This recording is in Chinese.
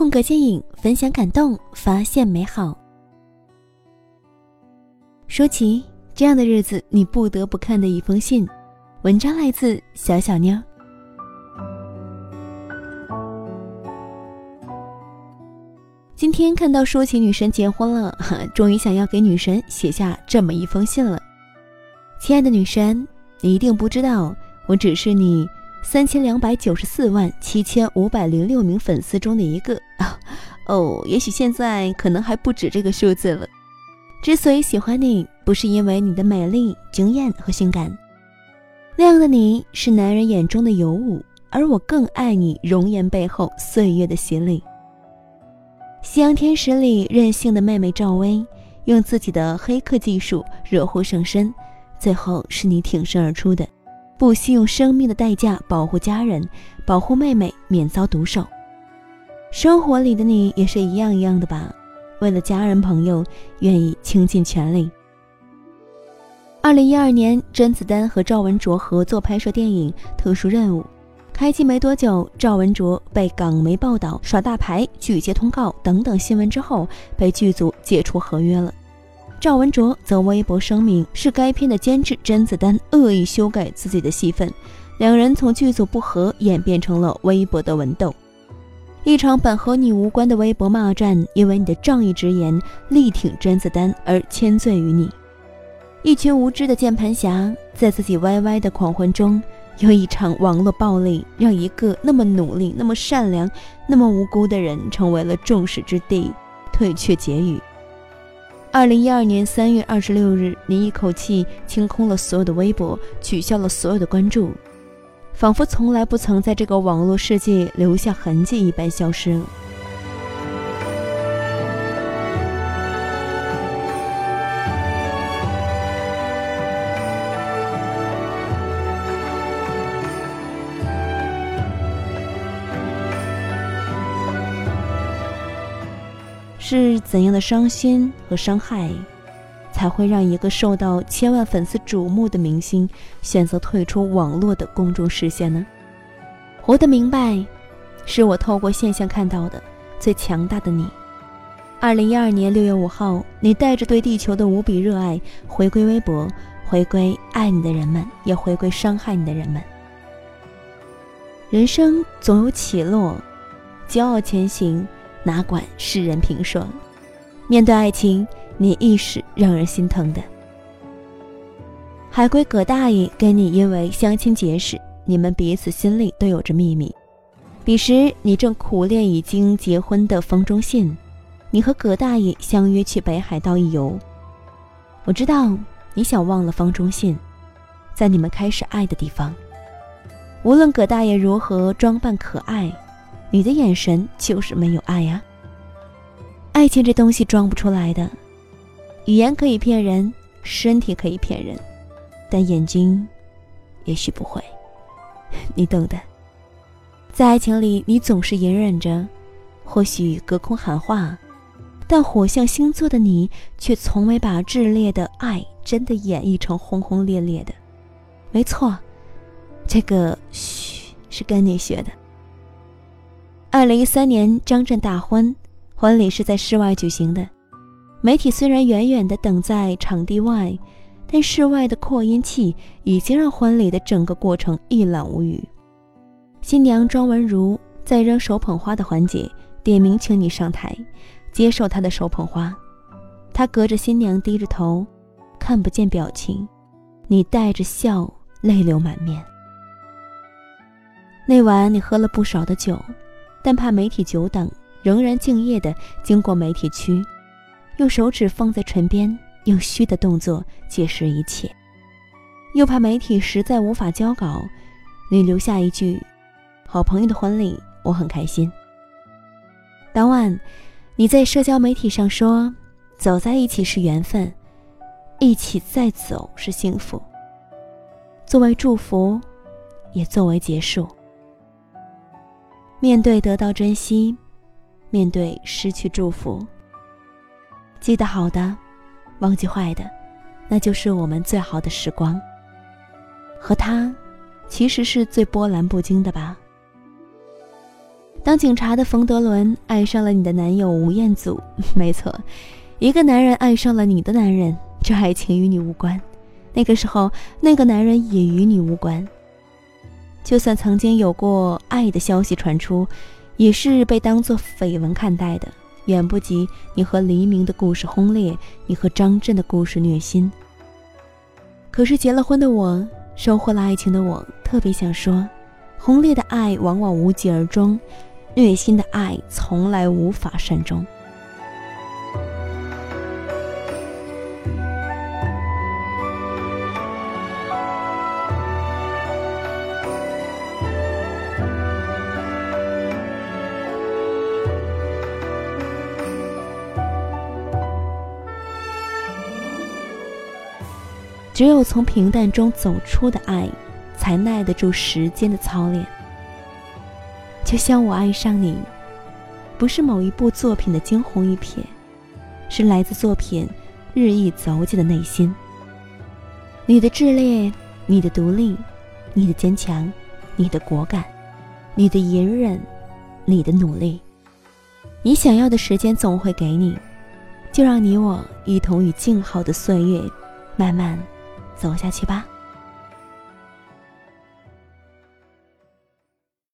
空格剪影，分享感动，发现美好。舒淇，这样的日子你不得不看的一封信。文章来自小小妞。今天看到舒淇女神结婚了，终于想要给女神写下这么一封信了。亲爱的女神，你一定不知道，我只是你。三千两百九十四万七千五百零六名粉丝中的一个啊，哦，也许现在可能还不止这个数字了。之所以喜欢你，不是因为你的美丽、惊艳和性感，那样的你是男人眼中的尤物，而我更爱你容颜背后岁月的洗礼。夕阳天使里任性的妹妹赵薇，用自己的黑客技术惹祸上身，最后是你挺身而出的。不惜用生命的代价保护家人，保护妹妹免遭毒手。生活里的你也是一样一样的吧？为了家人朋友，愿意倾尽全力。二零一二年，甄子丹和赵文卓合作拍摄电影《特殊任务》，开机没多久，赵文卓被港媒报道耍大牌、拒接通告等等新闻之后，被剧组解除合约了。赵文卓则微博声明，是该片的监制甄子丹恶意修改自己的戏份，两人从剧组不和演变成了微博的文斗。一场本和你无关的微博骂战，因为你的仗义直言力挺甄子丹而牵罪于你。一群无知的键盘侠在自己歪歪的狂欢中，用一场网络暴力，让一个那么努力、那么善良、那么无辜的人成为了众矢之的，退却结语。二零一二年三月二十六日，你一口气清空了所有的微博，取消了所有的关注，仿佛从来不曾在这个网络世界留下痕迹一般消失。是怎样的伤心和伤害，才会让一个受到千万粉丝瞩目的明星选择退出网络的公众视线呢？活得明白，是我透过现象看到的最强大的你。二零一二年六月五号，你带着对地球的无比热爱回归微博，回归爱你的人们，也回归伤害你的人们。人生总有起落，骄傲前行。哪管世人评说，面对爱情，你亦是让人心疼的。海归葛大爷跟你因为相亲结识，你们彼此心里都有着秘密。彼时你正苦恋已经结婚的方中信，你和葛大爷相约去北海道一游。我知道你想忘了方中信，在你们开始爱的地方，无论葛大爷如何装扮可爱。你的眼神就是没有爱呀。爱情这东西装不出来的，语言可以骗人，身体可以骗人，但眼睛，也许不会。你懂的。在爱情里，你总是隐忍着，或许隔空喊话，但火象星座的你却从未把炽烈的爱真的演绎成轰轰烈烈的。没错，这个嘘是跟你学的。二零一三年张震大婚，婚礼是在室外举行的。媒体虽然远远地等在场地外，但室外的扩音器已经让婚礼的整个过程一览无余。新娘庄文如在扔手捧花的环节点名请你上台，接受她的手捧花。她隔着新娘低着头，看不见表情，你带着笑，泪流满面。那晚你喝了不少的酒。但怕媒体久等，仍然敬业地经过媒体区，用手指放在唇边，用虚的动作解释一切。又怕媒体实在无法交稿，你留下一句：“好朋友的婚礼，我很开心。”当晚，你在社交媒体上说：“走在一起是缘分，一起再走是幸福。”作为祝福，也作为结束。面对得到珍惜，面对失去祝福。记得好的，忘记坏的，那就是我们最好的时光。和他，其实是最波澜不惊的吧。当警察的冯德伦爱上了你的男友吴彦祖，没错，一个男人爱上了你的男人，这爱情与你无关。那个时候，那个男人也与你无关。就算曾经有过爱的消息传出，也是被当作绯闻看待的，远不及你和黎明的故事轰烈，你和张震的故事虐心。可是结了婚的我，收获了爱情的我，特别想说，轰烈的爱往往无疾而终，虐心的爱从来无法善终。只有从平淡中走出的爱，才耐得住时间的操练。就像我爱上你，不是某一部作品的惊鸿一瞥，是来自作品日益走进的内心。你的炽烈，你的独立，你的坚强，你的果敢，你的隐忍，你的努力，你想要的时间总会给你，就让你我一同与静好的岁月慢慢。走下去吧。